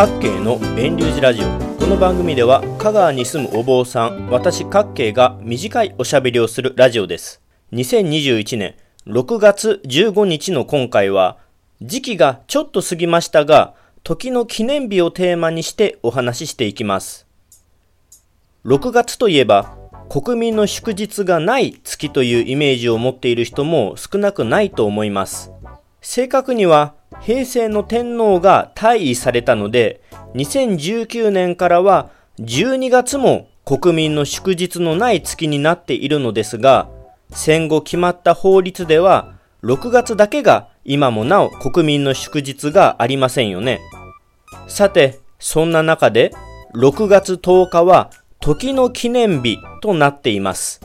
各系の遠流寺ラジオ。この番組では香川に住むお坊さん私各系が短いおしゃべりをするラジオです。2021年6月15日の今回は時期がちょっと過ぎましたが時の記念日をテーマにしてお話ししていきます。6月といえば国民の祝日がない月というイメージを持っている人も少なくないと思います。正確には平成の天皇が退位されたので、2019年からは12月も国民の祝日のない月になっているのですが、戦後決まった法律では、6月だけが今もなお国民の祝日がありませんよね。さて、そんな中で、6月10日は時の記念日となっています。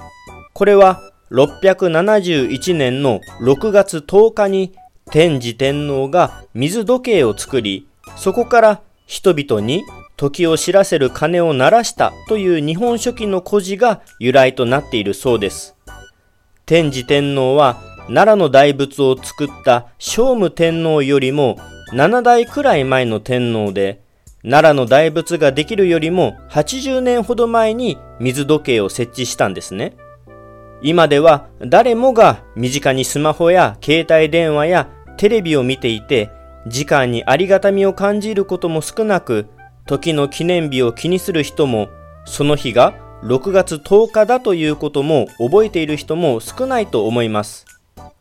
これは671年の6月10日に天智天皇が水時計を作り、そこから人々に時を知らせる鐘を鳴らしたという日本書紀の故事が由来となっているそうです。天智天皇は奈良の大仏を作った聖武天皇よりも7代くらい前の天皇で、奈良の大仏ができるよりも80年ほど前に水時計を設置したんですね。今では誰もが身近にスマホや携帯電話やテレビを見ていて時間にありがたみを感じることも少なく時の記念日を気にする人もその日が6月10日だということも覚えている人も少ないと思います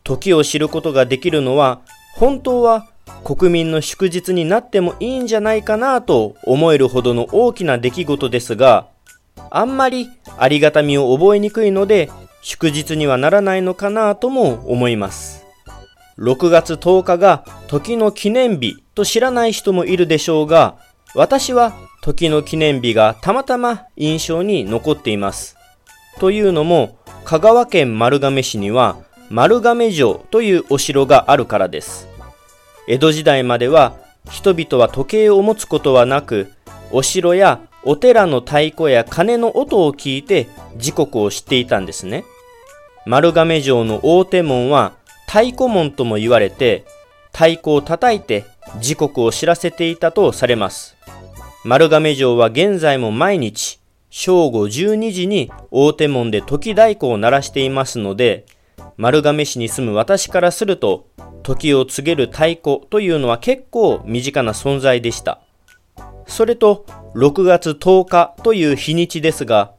時を知ることができるのは本当は国民の祝日になってもいいんじゃないかなと思えるほどの大きな出来事ですがあんまりありがたみを覚えにくいので祝日にはならないのかなとも思います。6月10日が時の記念日と知らない人もいるでしょうが、私は時の記念日がたまたま印象に残っています。というのも、香川県丸亀市には丸亀城というお城があるからです。江戸時代までは人々は時計を持つことはなく、お城やお寺の太鼓や鐘の音を聞いて時刻を知っていたんですね。丸亀城の大手門は太鼓門とも言われて、太鼓を叩いて時刻を知らせていたとされます。丸亀城は現在も毎日、正午12時に大手門で時太鼓を鳴らしていますので、丸亀市に住む私からすると、時を告げる太鼓というのは結構身近な存在でした。それと、6月10日という日にちですが、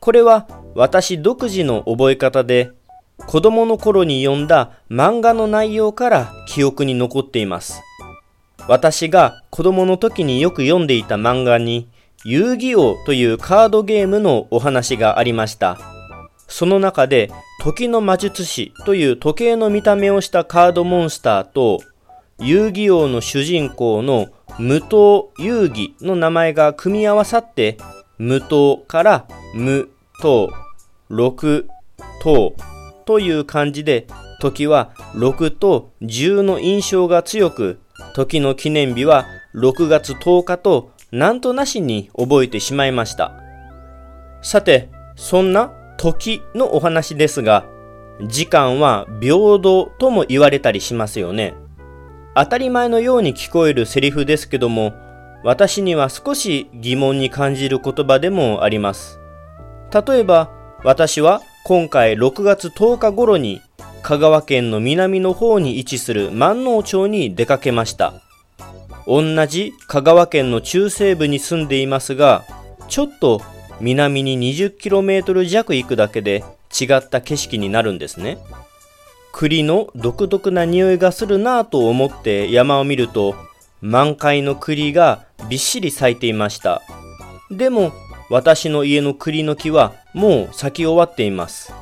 これは私独自の覚え方で子供の頃に読んだ漫画の内容から記憶に残っています。私が子供の時によく読んでいた漫画に遊戯王というカードゲームのお話がありました。その中で時の魔術師という時計の見た目をしたカードモンスターと遊戯王の主人公の無糖遊戯の名前が組み合わさって無糖から無糖6等という感じで時は6と10の印象が強く時の記念日は6月10日となんとなしに覚えてしまいました。さてそんな時のお話ですが時間は平等とも言われたりしますよね。当たり前のように聞こえるセリフですけども私には少し疑問に感じる言葉でもあります。例えば私は今回6月10日頃に香川県の南の方に位置する万能町に出かけました。同じ香川県の中西部に住んでいますがちょっと南に 20km 弱行くだけで違った景色になるんですね。栗の独特な匂いがするなぁと思って山を見ると満開の栗がびっしり咲いていました。でも私の家の栗の木はもう咲き終わっています。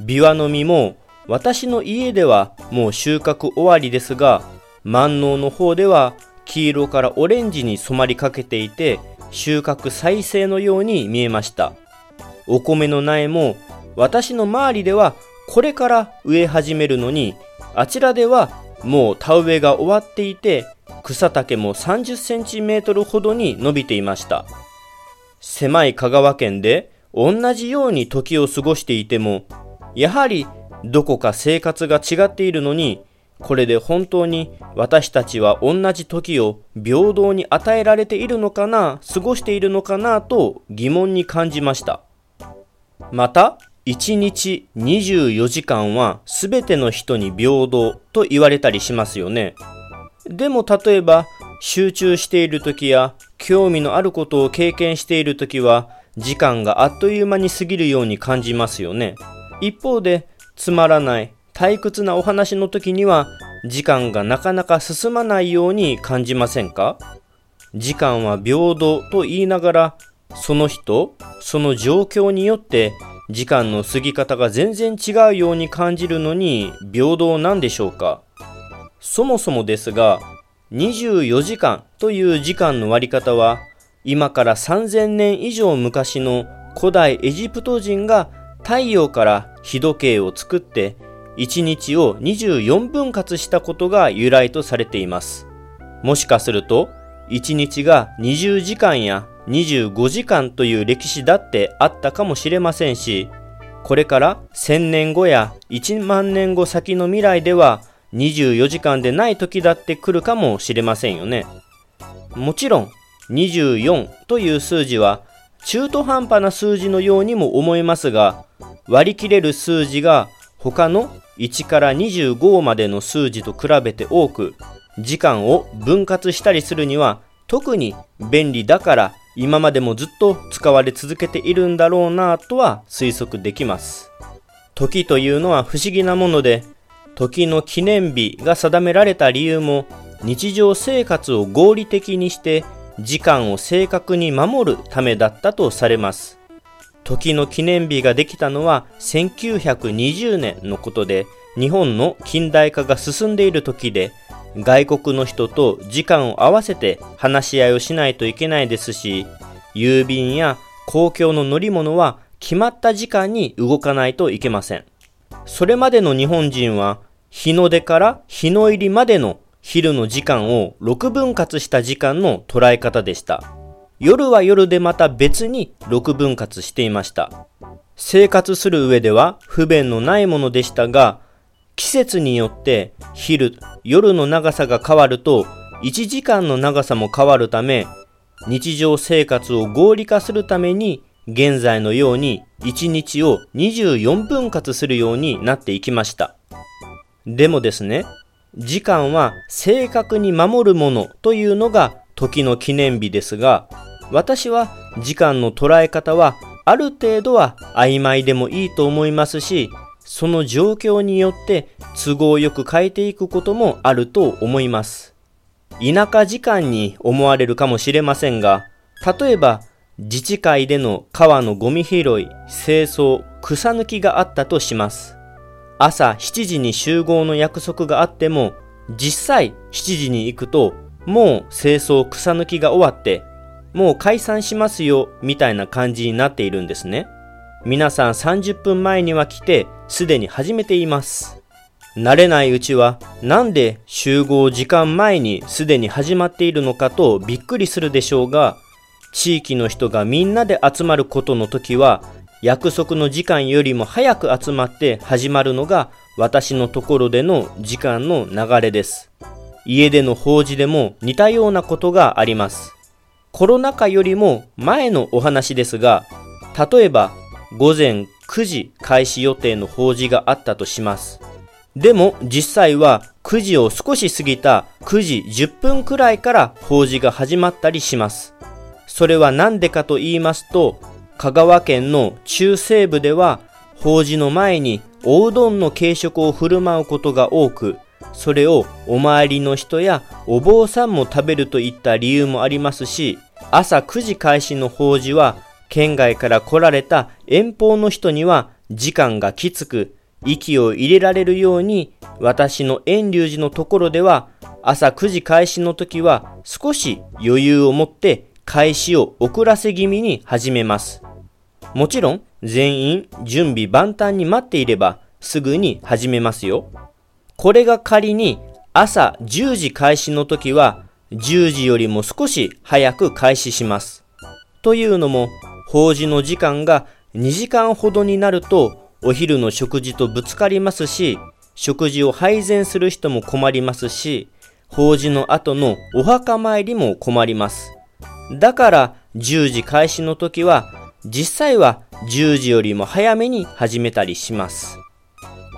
ビワの実も私の家ではもう収穫終わりですが、万能の方では黄色からオレンジに染まりかけていて収穫再生のように見えました。お米の苗も私の周りではこれから植え始めるのにあちらではもう田植えが終わっていて草丈も30センチメートルほどに伸びていました。狭い香川県で同じように時を過ごしていても、やはりどこか生活が違っているのに、これで本当に私たちは同じ時を平等に与えられているのかな、過ごしているのかなと疑問に感じました。また、1日24時間は全ての人に平等と言われたりしますよね。でも例えば集中している時や興味のあることを経験している時は時間があっという間に過ぎるように感じますよね。一方でつまらない退屈なお話の時には時間がなかなか進まないように感じませんか？時間は平等と言いながらその人、その状況によって時間の過ぎ方が全然違うように感じるのに平等なんでしょうか？そもそもですが24時間という時間の割り方は今から3000年以上昔の古代エジプト人が太陽から日時計を作って1日を24分割したことが由来とされています。もしかすると1日が20時間や25時間という歴史だってあったかもしれませんし、これから1000年後や1万年後先の未来では24時間でない時だって来るかもしれませんよね。もちろん24という数字は中途半端な数字のようにも思えますが、割り切れる数字が他の1から25までの数字と比べて多く、時間を分割したりするには特に便利だから今までもずっと使われ続けているんだろうなとは推測できます。時というのは不思議なもので、時の記念日が定められた理由も日常生活を合理的にして時間を正確に守るためだったとされます。時の記念日ができたのは1920年のことで、日本の近代化が進んでいる時で、外国の人と時間を合わせて話し合いをしないといけないですし、郵便や公共の乗り物は決まった時間に動かないといけません。それまでの日本人は日の出から日の入りまでの昼の時間を6分割した時間の捉え方でした。夜は夜でまた別に6分割していました。生活する上では不便のないものでしたが、季節によって昼、夜の長さが変わると1時間の長さも変わるため日常生活を合理化するために現在のように1日を24分割するようになっていきました。でもですね、時間は正確に守るものというのが時の記念日ですが、私は時間の捉え方はある程度は曖昧でもいいと思いますし、その状況によって都合よく変えていくこともあると思います。田舎時間に思われるかもしれませんが、例えば自治会での川のゴミ拾い、清掃、草抜きがあったとします。朝7時に集合の約束があっても、実際7時に行くと、もう清掃草抜きが終わって、もう解散しますよ、みたいな感じになっているんですね。皆さん30分前には来て、すでに始めています。慣れないうちは、なんで集合時間前にすでに始まっているのかとびっくりするでしょうが、地域の人がみんなで集まることの時は、約束の時間よりも早く集まって始まるのが私のところでの時間の流れです。家での法事でも似たようなことがあります。コロナ禍よりも前のお話ですが、例えば午前9時開始予定の法事があったとします。でも実際は9時を少し過ぎた9時10分くらいから法事が始まったりします。それは何でかと言いますと、香川県の中西部では法事の前におうどんの軽食を振る舞うことが多く、それをお参りの人やお坊さんも食べるといった理由もありますし、朝9時開始の法事は県外から来られた遠方の人には時間がきつく、息を入れられるように、私の遠隆寺のところでは、朝9時開始の時は少し余裕を持って開始を遅らせ気味に始めます。もちろん、全員準備万端に待っていればすぐに始めますよ。これが仮に朝10時開始の時は10時よりも少し早く開始します。というのも、法事の時間が2時間ほどになるとお昼の食事とぶつかりますし、食事を配膳する人も困りますし、法事の後のお墓参りも困ります。だから10時開始の時は実際は10時よりも早めに始めたりします。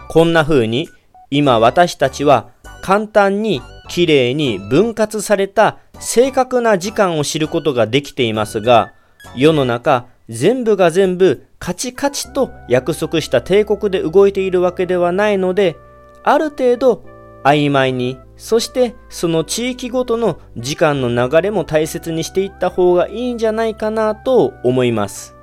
こんな風に今私たちは簡単にきれいに分割された正確な時間を知ることができていますが、世の中全部が全部カチカチと約束した帝国で動いているわけではないので、ある程度曖昧に、そしてその地域ごとの時間の流れも大切にしていった方がいいんじゃないかなと思います。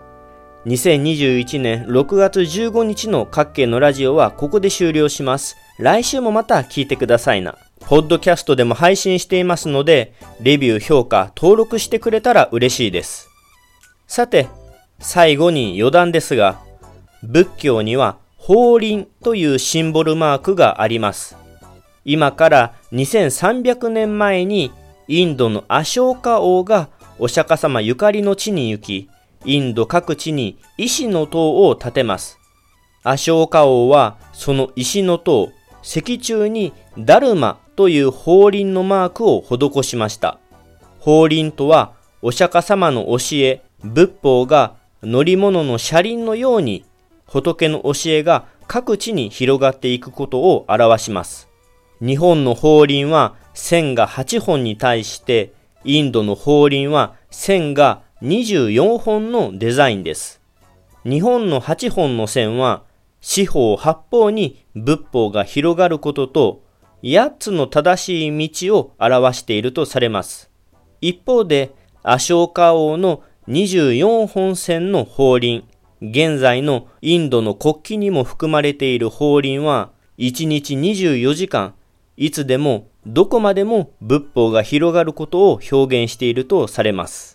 2021年6月15日の各県のラジオはここで終了します。来週もまた聞いてくださいな。ポッドキャストでも配信していますので、レビュー、評価、登録してくれたら嬉しいです。さて、最後に余談ですが、仏教には法輪というシンボルマークがあります。今から2300年前にインドのアショーカ王がお釈迦様ゆかりの地に行き、インド各地に石の塔を建てます。アショーカ王はその石の塔、石柱にダルマという法輪のマークを施しました。法輪とはお釈迦様の教え、仏法が乗り物の車輪のように仏の教えが各地に広がっていくことを表します。日本の法輪は線が8本に対してインドの法輪は線が24本のデザインです。日本の8本の線は四方八方に仏法が広がることと8つの正しい道を表しているとされます。一方で、アショーカ王の24本線の法輪、現在のインドの国旗にも含まれている法輪は、1日24時間、いつでもどこまでも仏法が広がることを表現しているとされます。